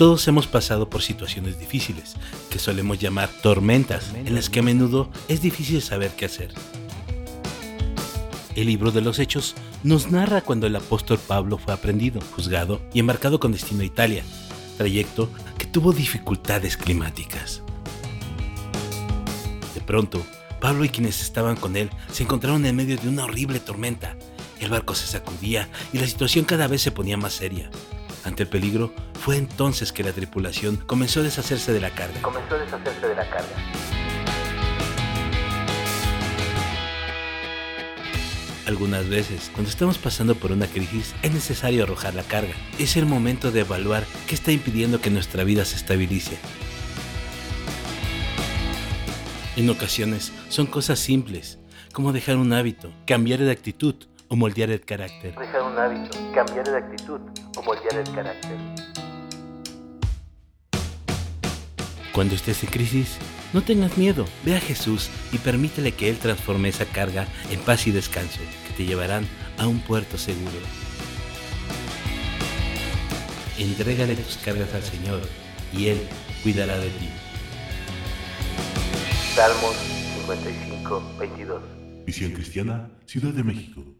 Todos hemos pasado por situaciones difíciles, que solemos llamar tormentas, en las que a menudo es difícil saber qué hacer. El libro de los Hechos nos narra cuando el apóstol Pablo fue aprendido, juzgado y embarcado con destino a Italia, trayecto que tuvo dificultades climáticas. De pronto, Pablo y quienes estaban con él se encontraron en medio de una horrible tormenta. El barco se sacudía y la situación cada vez se ponía más seria. Ante el peligro, fue entonces que la tripulación comenzó a deshacerse de la carga. Comenzó a deshacerse de la carga. Algunas veces, cuando estamos pasando por una crisis, es necesario arrojar la carga. Es el momento de evaluar qué está impidiendo que nuestra vida se estabilice. En ocasiones son cosas simples, como dejar un hábito, cambiar de actitud o moldear el carácter. Dejar un hábito, cambiar de actitud o moldear el carácter. Cuando estés en crisis, no tengas miedo, ve a Jesús y permítele que Él transforme esa carga en paz y descanso que te llevarán a un puerto seguro. Entrégale tus cargas al Señor y Él cuidará de ti. Salmos 55, 22. Visión Cristiana, Ciudad de México.